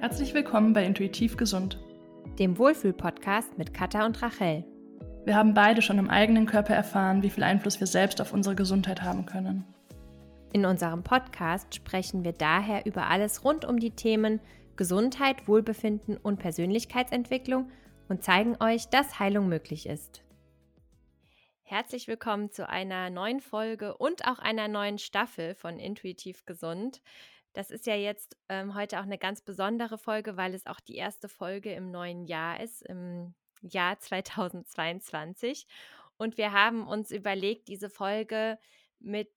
Herzlich willkommen bei Intuitiv Gesund, dem Wohlfühl-Podcast mit Katha und Rachel. Wir haben beide schon im eigenen Körper erfahren, wie viel Einfluss wir selbst auf unsere Gesundheit haben können. In unserem Podcast sprechen wir daher über alles rund um die Themen Gesundheit, Wohlbefinden und Persönlichkeitsentwicklung und zeigen euch, dass Heilung möglich ist. Herzlich willkommen zu einer neuen Folge und auch einer neuen Staffel von Intuitiv Gesund. Das ist ja jetzt ähm, heute auch eine ganz besondere Folge, weil es auch die erste Folge im neuen Jahr ist, im Jahr 2022. Und wir haben uns überlegt, diese Folge mit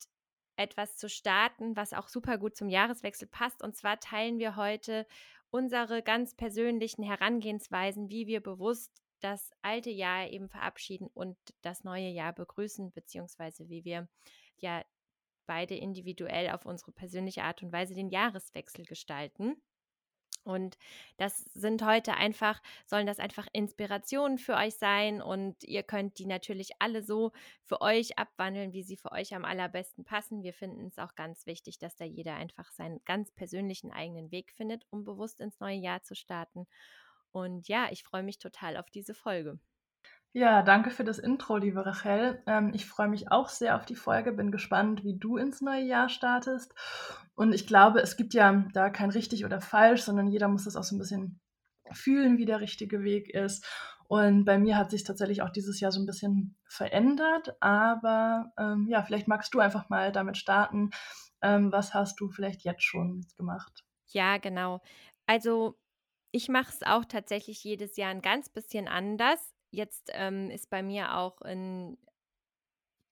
etwas zu starten, was auch super gut zum Jahreswechsel passt. Und zwar teilen wir heute unsere ganz persönlichen Herangehensweisen, wie wir bewusst das alte Jahr eben verabschieden und das neue Jahr begrüßen, beziehungsweise wie wir ja beide individuell auf unsere persönliche Art und Weise den Jahreswechsel gestalten. Und das sind heute einfach, sollen das einfach Inspirationen für euch sein und ihr könnt die natürlich alle so für euch abwandeln, wie sie für euch am allerbesten passen. Wir finden es auch ganz wichtig, dass da jeder einfach seinen ganz persönlichen eigenen Weg findet, um bewusst ins neue Jahr zu starten. Und ja, ich freue mich total auf diese Folge. Ja, danke für das Intro, liebe Rachel. Ähm, ich freue mich auch sehr auf die Folge, bin gespannt, wie du ins neue Jahr startest. Und ich glaube, es gibt ja da kein richtig oder falsch, sondern jeder muss das auch so ein bisschen fühlen, wie der richtige Weg ist. Und bei mir hat sich tatsächlich auch dieses Jahr so ein bisschen verändert. Aber ähm, ja, vielleicht magst du einfach mal damit starten. Ähm, was hast du vielleicht jetzt schon gemacht? Ja, genau. Also ich mache es auch tatsächlich jedes Jahr ein ganz bisschen anders. Jetzt ähm, ist bei mir auch in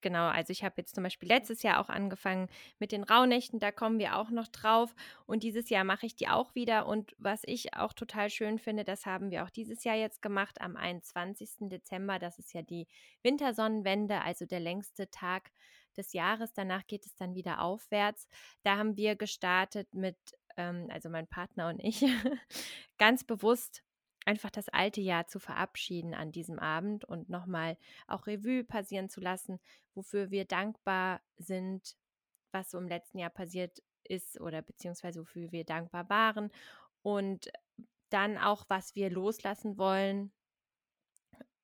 Genau, also ich habe jetzt zum Beispiel letztes Jahr auch angefangen mit den Rauhnächten, da kommen wir auch noch drauf. Und dieses Jahr mache ich die auch wieder. Und was ich auch total schön finde, das haben wir auch dieses Jahr jetzt gemacht, am 21. Dezember. Das ist ja die Wintersonnenwende, also der längste Tag des Jahres. Danach geht es dann wieder aufwärts. Da haben wir gestartet mit, ähm, also mein Partner und ich, ganz bewusst einfach das alte Jahr zu verabschieden an diesem Abend und nochmal auch Revue passieren zu lassen, wofür wir dankbar sind, was so im letzten Jahr passiert ist oder beziehungsweise wofür wir dankbar waren und dann auch, was wir loslassen wollen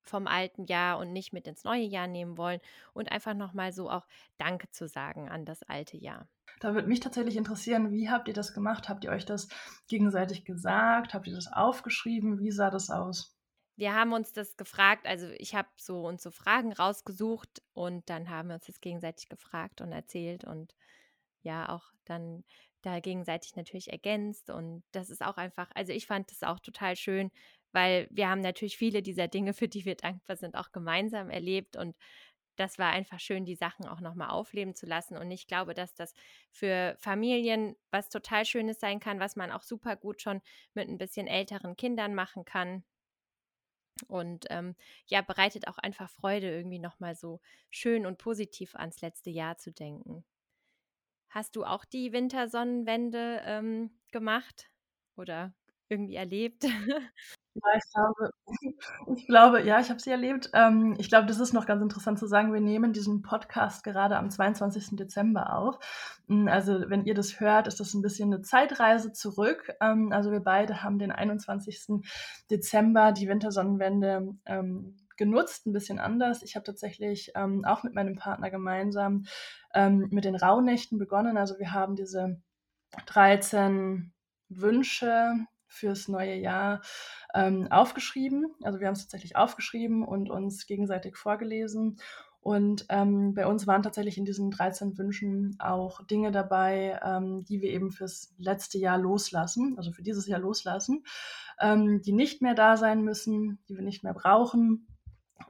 vom alten Jahr und nicht mit ins neue Jahr nehmen wollen und einfach nochmal so auch Danke zu sagen an das alte Jahr. Da würde mich tatsächlich interessieren, wie habt ihr das gemacht? Habt ihr euch das gegenseitig gesagt? Habt ihr das aufgeschrieben? Wie sah das aus? Wir haben uns das gefragt, also ich habe so uns so Fragen rausgesucht und dann haben wir uns das gegenseitig gefragt und erzählt und ja auch dann da gegenseitig natürlich ergänzt und das ist auch einfach, also ich fand das auch total schön, weil wir haben natürlich viele dieser Dinge, für die wir dankbar sind, auch gemeinsam erlebt und das war einfach schön, die Sachen auch nochmal aufleben zu lassen. Und ich glaube, dass das für Familien was total Schönes sein kann, was man auch super gut schon mit ein bisschen älteren Kindern machen kann. Und ähm, ja, bereitet auch einfach Freude, irgendwie nochmal so schön und positiv ans letzte Jahr zu denken. Hast du auch die Wintersonnenwende ähm, gemacht oder irgendwie erlebt? Ja, ich glaube, ich glaube, ja, ich habe sie erlebt. Ähm, ich glaube, das ist noch ganz interessant zu sagen. Wir nehmen diesen Podcast gerade am 22. Dezember auf. Hm, also, wenn ihr das hört, ist das ein bisschen eine Zeitreise zurück. Ähm, also, wir beide haben den 21. Dezember die Wintersonnenwende ähm, genutzt, ein bisschen anders. Ich habe tatsächlich ähm, auch mit meinem Partner gemeinsam ähm, mit den Rauhnächten begonnen. Also, wir haben diese 13 Wünsche fürs neue Jahr ähm, aufgeschrieben. Also wir haben es tatsächlich aufgeschrieben und uns gegenseitig vorgelesen. Und ähm, bei uns waren tatsächlich in diesen 13 Wünschen auch Dinge dabei, ähm, die wir eben fürs letzte Jahr loslassen, also für dieses Jahr loslassen, ähm, die nicht mehr da sein müssen, die wir nicht mehr brauchen.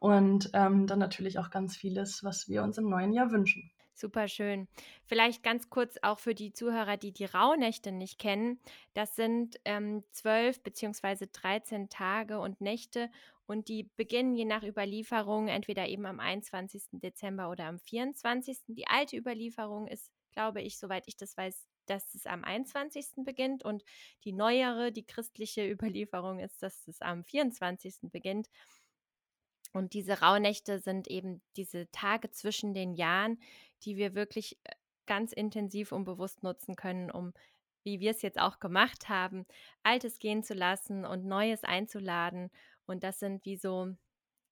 Und ähm, dann natürlich auch ganz vieles, was wir uns im neuen Jahr wünschen. Super schön. Vielleicht ganz kurz auch für die Zuhörer, die die Rauhnächte nicht kennen. Das sind ähm, zwölf beziehungsweise 13 Tage und Nächte und die beginnen je nach Überlieferung entweder eben am 21. Dezember oder am 24. Die alte Überlieferung ist, glaube ich, soweit ich das weiß, dass es am 21. beginnt und die neuere, die christliche Überlieferung ist, dass es am 24. beginnt. Und diese Rauhnächte sind eben diese Tage zwischen den Jahren, die wir wirklich äh, ganz intensiv und bewusst nutzen können, um wie wir es jetzt auch gemacht haben, Altes gehen zu lassen und Neues einzuladen. Und das sind wie so,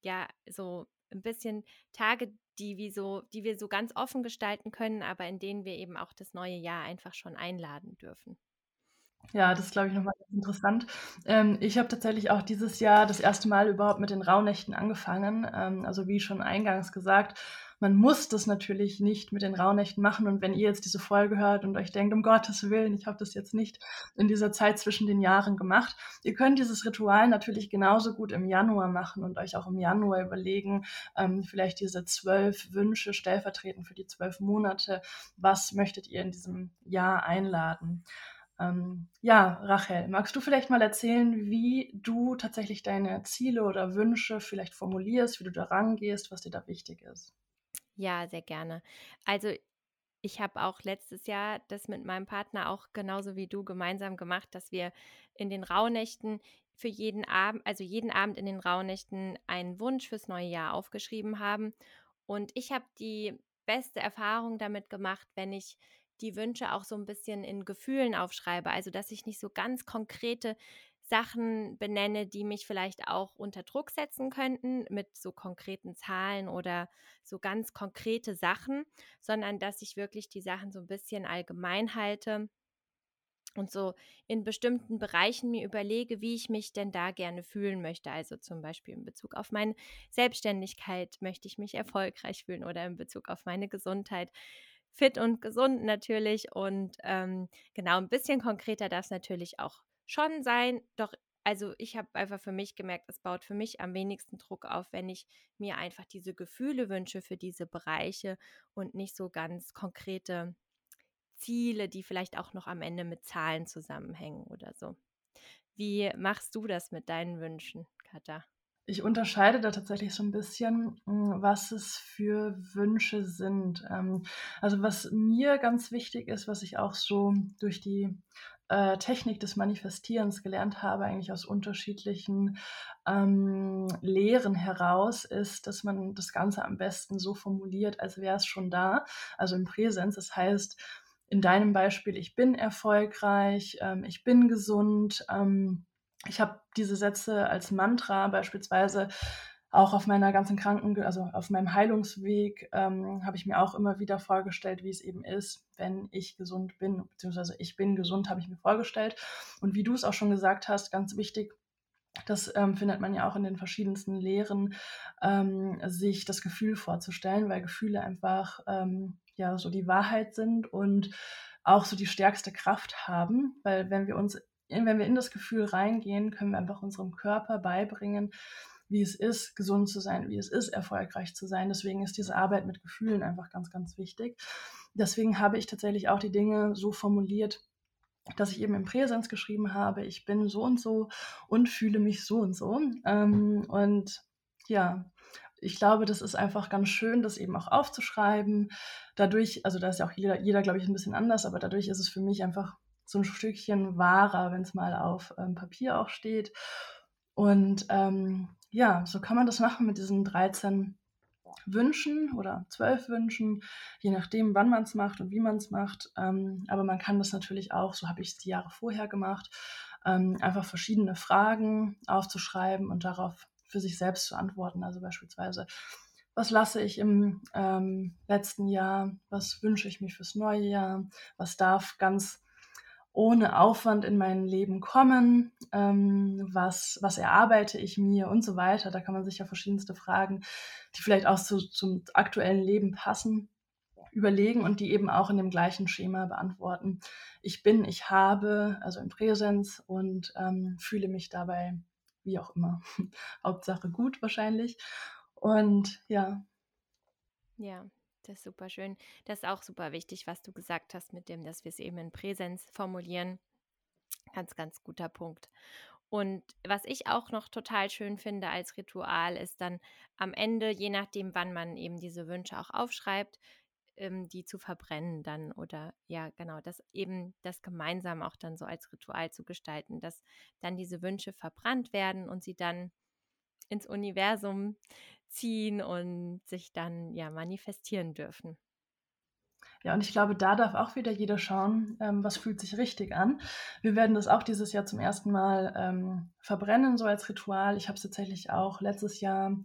ja, so ein bisschen Tage, die, wie so, die wir so ganz offen gestalten können, aber in denen wir eben auch das neue Jahr einfach schon einladen dürfen. Ja, das ist, glaube ich, nochmal interessant. Ähm, ich habe tatsächlich auch dieses Jahr das erste Mal überhaupt mit den Rauhnächten angefangen. Ähm, also wie schon eingangs gesagt, man muss das natürlich nicht mit den Rauhnächten machen. Und wenn ihr jetzt diese Folge hört und euch denkt, um Gottes Willen, ich habe das jetzt nicht in dieser Zeit zwischen den Jahren gemacht, ihr könnt dieses Ritual natürlich genauso gut im Januar machen und euch auch im Januar überlegen, ähm, vielleicht diese zwölf Wünsche stellvertretend für die zwölf Monate. Was möchtet ihr in diesem Jahr einladen? Ähm, ja, Rachel, magst du vielleicht mal erzählen, wie du tatsächlich deine Ziele oder Wünsche vielleicht formulierst, wie du da rangehst, was dir da wichtig ist? Ja, sehr gerne. Also ich habe auch letztes Jahr das mit meinem Partner auch genauso wie du gemeinsam gemacht, dass wir in den Rauhnächten für jeden Abend, also jeden Abend in den Rauhnächten einen Wunsch fürs neue Jahr aufgeschrieben haben. Und ich habe die beste Erfahrung damit gemacht, wenn ich die Wünsche auch so ein bisschen in Gefühlen aufschreibe. Also, dass ich nicht so ganz konkrete Sachen benenne, die mich vielleicht auch unter Druck setzen könnten mit so konkreten Zahlen oder so ganz konkrete Sachen, sondern dass ich wirklich die Sachen so ein bisschen allgemein halte und so in bestimmten Bereichen mir überlege, wie ich mich denn da gerne fühlen möchte. Also zum Beispiel in Bezug auf meine Selbstständigkeit möchte ich mich erfolgreich fühlen oder in Bezug auf meine Gesundheit fit und gesund natürlich. Und ähm, genau, ein bisschen konkreter darf es natürlich auch schon sein. Doch, also ich habe einfach für mich gemerkt, es baut für mich am wenigsten Druck auf, wenn ich mir einfach diese Gefühle wünsche für diese Bereiche und nicht so ganz konkrete Ziele, die vielleicht auch noch am Ende mit Zahlen zusammenhängen oder so. Wie machst du das mit deinen Wünschen, Katha? Ich unterscheide da tatsächlich so ein bisschen, hm, was es für Wünsche sind. Ähm, also was mir ganz wichtig ist, was ich auch so durch die äh, Technik des Manifestierens gelernt habe, eigentlich aus unterschiedlichen ähm, Lehren heraus, ist, dass man das Ganze am besten so formuliert, als wäre es schon da, also im Präsens. Das heißt, in deinem Beispiel, ich bin erfolgreich, ähm, ich bin gesund, ähm, ich habe diese Sätze als Mantra beispielsweise auch auf meiner ganzen Kranken, also auf meinem Heilungsweg, ähm, habe ich mir auch immer wieder vorgestellt, wie es eben ist, wenn ich gesund bin, beziehungsweise ich bin gesund, habe ich mir vorgestellt. Und wie du es auch schon gesagt hast, ganz wichtig, das ähm, findet man ja auch in den verschiedensten Lehren, ähm, sich das Gefühl vorzustellen, weil Gefühle einfach ähm, ja so die Wahrheit sind und auch so die stärkste Kraft haben, weil wenn wir uns wenn wir in das Gefühl reingehen, können wir einfach unserem Körper beibringen, wie es ist, gesund zu sein, wie es ist, erfolgreich zu sein. Deswegen ist diese Arbeit mit Gefühlen einfach ganz, ganz wichtig. Deswegen habe ich tatsächlich auch die Dinge so formuliert, dass ich eben im Präsens geschrieben habe, ich bin so und so und fühle mich so und so. Ähm, und ja, ich glaube, das ist einfach ganz schön, das eben auch aufzuschreiben. Dadurch, also da ist ja auch jeder, jeder glaube ich, ein bisschen anders, aber dadurch ist es für mich einfach so ein Stückchen wahrer, wenn es mal auf ähm, Papier auch steht. Und ähm, ja, so kann man das machen mit diesen 13 Wünschen oder 12 Wünschen, je nachdem, wann man es macht und wie man es macht. Ähm, aber man kann das natürlich auch, so habe ich es die Jahre vorher gemacht, ähm, einfach verschiedene Fragen aufzuschreiben und darauf für sich selbst zu antworten. Also beispielsweise, was lasse ich im ähm, letzten Jahr, was wünsche ich mir fürs neue Jahr, was darf ganz ohne Aufwand in mein Leben kommen, ähm, was, was erarbeite ich mir und so weiter. Da kann man sich ja verschiedenste Fragen, die vielleicht auch zu, zum aktuellen Leben passen, überlegen und die eben auch in dem gleichen Schema beantworten. Ich bin, ich habe, also im Präsens und ähm, fühle mich dabei wie auch immer. Hauptsache gut wahrscheinlich. Und ja. Ja, das ist super schön. Das ist auch super wichtig, was du gesagt hast mit dem, dass wir es eben in Präsenz formulieren. Ganz, ganz guter Punkt. Und was ich auch noch total schön finde als Ritual, ist dann am Ende, je nachdem, wann man eben diese Wünsche auch aufschreibt, ähm, die zu verbrennen dann oder ja, genau, das eben das gemeinsam auch dann so als Ritual zu gestalten, dass dann diese Wünsche verbrannt werden und sie dann ins Universum ziehen und sich dann ja manifestieren dürfen. Ja, und ich glaube, da darf auch wieder jeder schauen, ähm, was fühlt sich richtig an. Wir werden das auch dieses Jahr zum ersten Mal ähm, verbrennen, so als Ritual. Ich habe es tatsächlich auch letztes Jahr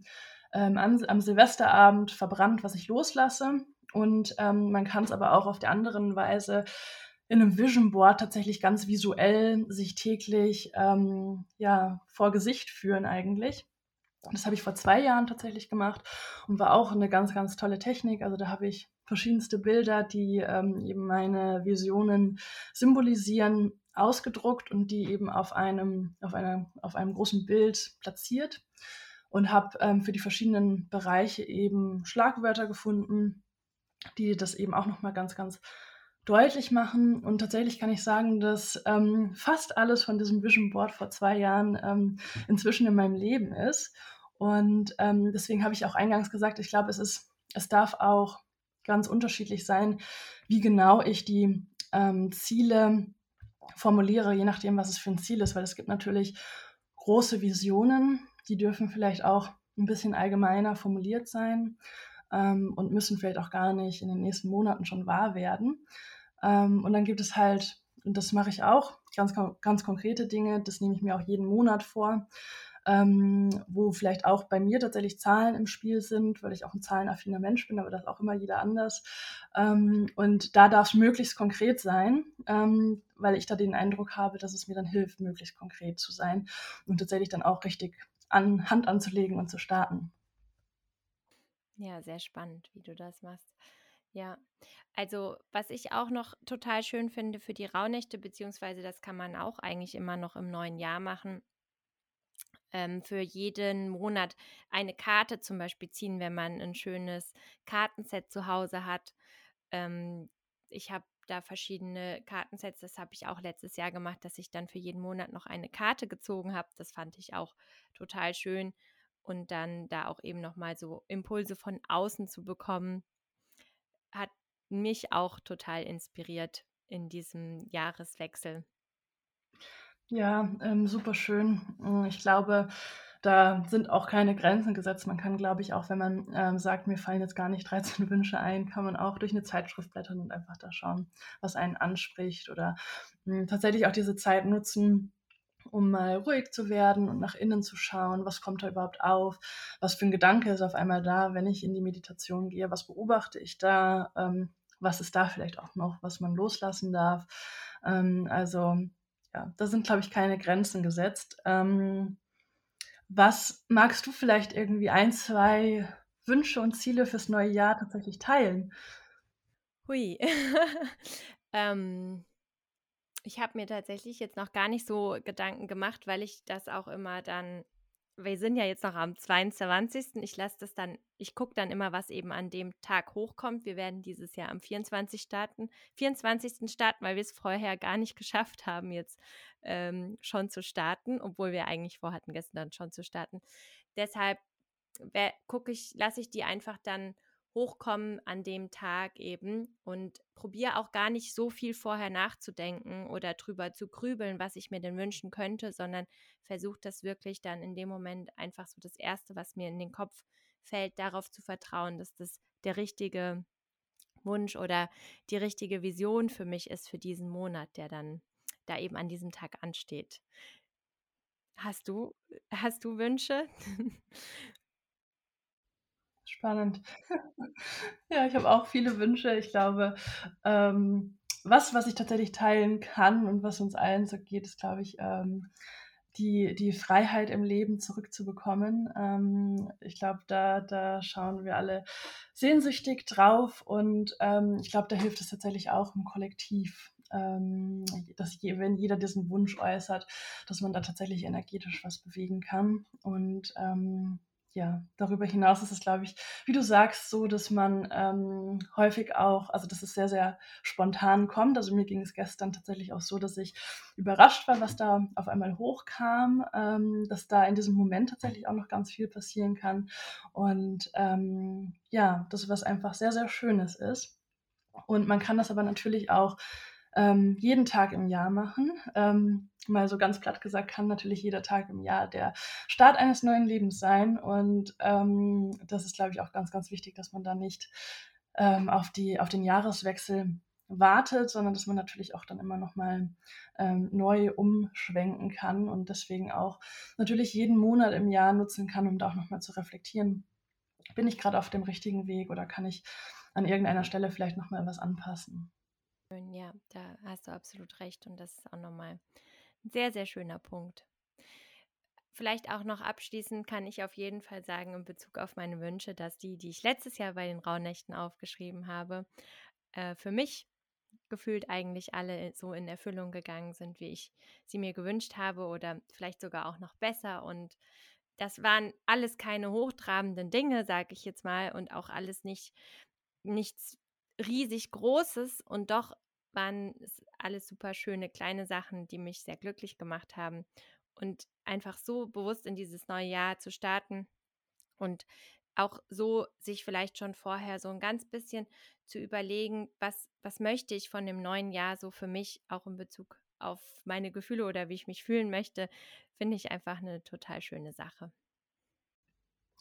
ähm, am, am, Silvesterabend verbrannt, was ich loslasse. Und ähm, man kann es aber auch auf der anderen Weise in einem Vision Board tatsächlich ganz visuell sich täglich ähm, ja, vor Gesicht führen eigentlich. Das habe ich vor zwei Jahren tatsächlich gemacht und war auch eine ganz, ganz tolle Technik. Also da habe ich verschiedenste Bilder, die ähm, eben meine Visionen symbolisieren, ausgedruckt und die eben auf einem, auf einer, auf einem großen Bild platziert und habe ähm, für die verschiedenen Bereiche eben Schlagwörter gefunden, die das eben auch nochmal ganz, ganz deutlich machen. Und tatsächlich kann ich sagen, dass ähm, fast alles von diesem Vision Board vor zwei Jahren ähm, inzwischen in meinem Leben ist. Und ähm, deswegen habe ich auch eingangs gesagt, ich glaube, es ist, es darf auch ganz unterschiedlich sein, wie genau ich die ähm, Ziele formuliere, je nachdem, was es für ein Ziel ist, weil es gibt natürlich große Visionen, die dürfen vielleicht auch ein bisschen allgemeiner formuliert sein ähm, und müssen vielleicht auch gar nicht in den nächsten Monaten schon wahr werden. Ähm, und dann gibt es halt, und das mache ich auch, ganz, ganz konkrete Dinge, das nehme ich mir auch jeden Monat vor ähm, wo vielleicht auch bei mir tatsächlich Zahlen im Spiel sind, weil ich auch ein zahlenaffiner Mensch bin, aber das auch immer jeder anders. Ähm, und da darf es möglichst konkret sein, ähm, weil ich da den Eindruck habe, dass es mir dann hilft, möglichst konkret zu sein und tatsächlich dann auch richtig an Hand anzulegen und zu starten. Ja, sehr spannend, wie du das machst. Ja, also was ich auch noch total schön finde für die Rauhnächte, beziehungsweise das kann man auch eigentlich immer noch im neuen Jahr machen, ähm, für jeden Monat eine Karte zum Beispiel ziehen, wenn man ein schönes Kartenset zu Hause hat. Ähm, ich habe da verschiedene Kartensets, das habe ich auch letztes Jahr gemacht, dass ich dann für jeden Monat noch eine Karte gezogen habe. Das fand ich auch total schön. Und dann da auch eben nochmal so Impulse von außen zu bekommen, hat mich auch total inspiriert in diesem Jahreswechsel. Ja, ähm, super schön. Hm, ich glaube, da sind auch keine Grenzen gesetzt. Man kann, glaube ich, auch wenn man ähm, sagt, mir fallen jetzt gar nicht 13 Wünsche ein, kann man auch durch eine Zeitschrift blättern und einfach da schauen, was einen anspricht oder mh, hm, tatsächlich auch diese Zeit nutzen, um mal ruhig zu werden und nach innen zu schauen, was kommt da überhaupt auf, was für ein Gedanke ist auf einmal da, wenn ich in die Meditation gehe, was beobachte ich da, ähm, was ist da vielleicht auch noch, was man loslassen darf. Ähm, also ja, da sind, glaube ich, keine Grenzen gesetzt. Ähm, was magst du vielleicht irgendwie ein, zwei Wünsche und Ziele fürs neue Jahr tatsächlich teilen? Hui. ähm, ich habe mir tatsächlich jetzt noch gar nicht so Gedanken gemacht, weil ich das auch immer dann wir sind ja jetzt noch am 22. Ich lasse das dann, ich gucke dann immer, was eben an dem Tag hochkommt. Wir werden dieses Jahr am 24. starten, 24. starten, weil wir es vorher gar nicht geschafft haben, jetzt ähm, schon zu starten, obwohl wir eigentlich vorhatten, gestern schon zu starten. Deshalb gucke ich, lasse ich die einfach dann hochkommen an dem Tag eben und probiere auch gar nicht so viel vorher nachzudenken oder drüber zu grübeln, was ich mir denn wünschen könnte, sondern versuche das wirklich dann in dem Moment einfach so das Erste, was mir in den Kopf fällt, darauf zu vertrauen, dass das der richtige Wunsch oder die richtige Vision für mich ist für diesen Monat, der dann da eben an diesem Tag ansteht. Hast du, hast du Wünsche? Spannend. Ja, ich habe auch viele Wünsche. Ich glaube, ähm, was, was ich tatsächlich teilen kann und was uns allen so geht, ist, glaube ich, ähm, die, die Freiheit im Leben zurückzubekommen. Ähm, ich glaube, da, da schauen wir alle sehnsüchtig drauf und ähm, ich glaube, da hilft es tatsächlich auch im Kollektiv. Ähm, dass je, wenn jeder diesen Wunsch äußert, dass man da tatsächlich energetisch was bewegen kann. Und ähm, ja, darüber hinaus ist es, glaube ich, wie du sagst, so, dass man ähm, häufig auch, also dass es sehr, sehr spontan kommt. Also mir ging es gestern tatsächlich auch so, dass ich überrascht war, was da auf einmal hochkam, ähm, dass da in diesem Moment tatsächlich auch noch ganz viel passieren kann. Und ähm, ja, das was einfach sehr, sehr Schönes ist. Und man kann das aber natürlich auch ähm, jeden Tag im Jahr machen. Ähm, mal so ganz platt gesagt, kann natürlich jeder Tag im Jahr der Start eines neuen Lebens sein. Und ähm, das ist, glaube ich, auch ganz, ganz wichtig, dass man da nicht ähm, auf, die, auf den Jahreswechsel wartet, sondern dass man natürlich auch dann immer noch mal ähm, neu umschwenken kann und deswegen auch natürlich jeden Monat im Jahr nutzen kann, um da auch noch mal zu reflektieren, bin ich gerade auf dem richtigen Weg oder kann ich an irgendeiner Stelle vielleicht noch mal was anpassen. Ja, da hast du absolut recht und das ist auch nochmal ein sehr, sehr schöner Punkt. Vielleicht auch noch abschließend kann ich auf jeden Fall sagen in Bezug auf meine Wünsche, dass die, die ich letztes Jahr bei den Rauhnächten aufgeschrieben habe, äh, für mich gefühlt eigentlich alle so in Erfüllung gegangen sind, wie ich sie mir gewünscht habe oder vielleicht sogar auch noch besser. Und das waren alles keine hochtrabenden Dinge, sage ich jetzt mal, und auch alles nicht nichts riesig Großes. Und doch waren es alles super schöne kleine Sachen, die mich sehr glücklich gemacht haben. Und einfach so bewusst in dieses neue Jahr zu starten und auch so sich vielleicht schon vorher so ein ganz bisschen zu überlegen, was, was möchte ich von dem neuen Jahr so für mich, auch in Bezug auf meine Gefühle oder wie ich mich fühlen möchte, finde ich einfach eine total schöne Sache.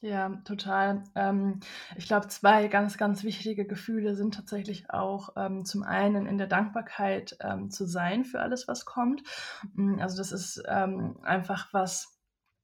Ja, total. Ähm, ich glaube, zwei ganz, ganz wichtige Gefühle sind tatsächlich auch ähm, zum einen in der Dankbarkeit ähm, zu sein für alles, was kommt. Mm, also das ist ähm, einfach was,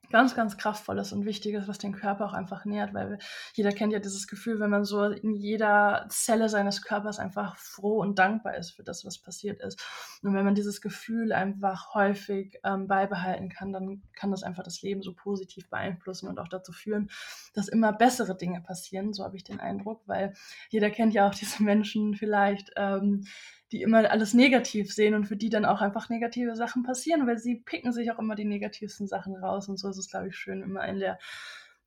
ganz, ganz kraftvolles und wichtiges, was den Körper auch einfach nährt, weil jeder kennt ja dieses Gefühl, wenn man so in jeder Zelle seines Körpers einfach froh und dankbar ist für das, was passiert ist. Und wenn man dieses Gefühl einfach häufig ähm, beibehalten kann, dann kann das einfach das Leben so positiv beeinflussen und auch dazu führen, dass immer bessere Dinge passieren. So habe ich den Eindruck, weil jeder kennt ja auch diese Menschen vielleicht, ähm, die immer alles negativ sehen und für die dann auch einfach negative Sachen passieren, weil sie picken sich auch immer die negativsten Sachen raus. Und so ist es, glaube ich, schön, immer in der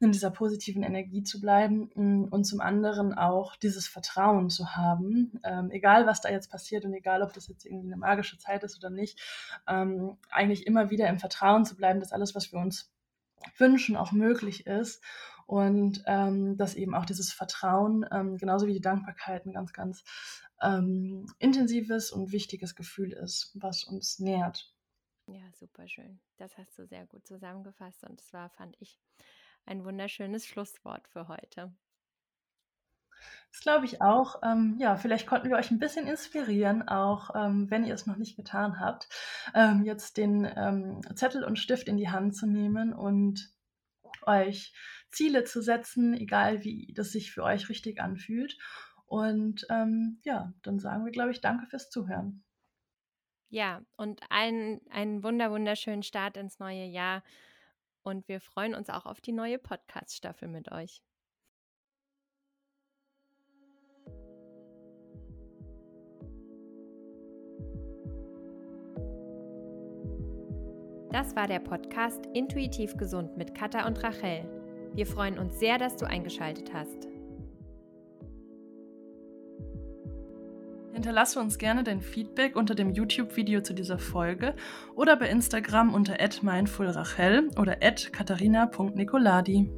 in dieser positiven Energie zu bleiben mm, und zum anderen auch dieses Vertrauen zu haben, ähm, egal was da jetzt passiert und egal ob das jetzt irgendwie eine magische Zeit ist oder nicht, ähm, eigentlich immer wieder im Vertrauen zu bleiben, dass alles, was wir uns wünschen, auch möglich ist und ähm, dass eben auch dieses Vertrauen, ähm, genauso wie die Dankbarkeit, ein ganz, ganz ähm, intensives und wichtiges Gefühl ist, was uns nährt. Ja, super schön. Das hast du sehr gut zusammengefasst und es war, fand ich, ein wunderschönes Schlusswort für heute. Das glaube ich auch. Ähm, ja, vielleicht konnten wir euch ein bisschen inspirieren, auch ähm, wenn ihr es noch nicht getan habt, ähm, jetzt den ähm, Zettel und Stift in die Hand zu nehmen und euch Ziele zu setzen, egal wie das sich für euch richtig anfühlt und ähm, ja, dann sagen wir, glaube ich, danke fürs Zuhören. Ja, und einen, einen wunder, wunderschönen Start ins neue Jahr. Und wir freuen uns auch auf die neue Podcast-Staffel mit euch. Das war der Podcast Intuitiv Gesund mit Katha und Rachel. Wir freuen uns sehr, dass du eingeschaltet hast. Hinterlasse uns gerne dein Feedback unter dem YouTube-Video zu dieser Folge oder bei Instagram unter @mindfulrachel oder @katharina.nicoladi.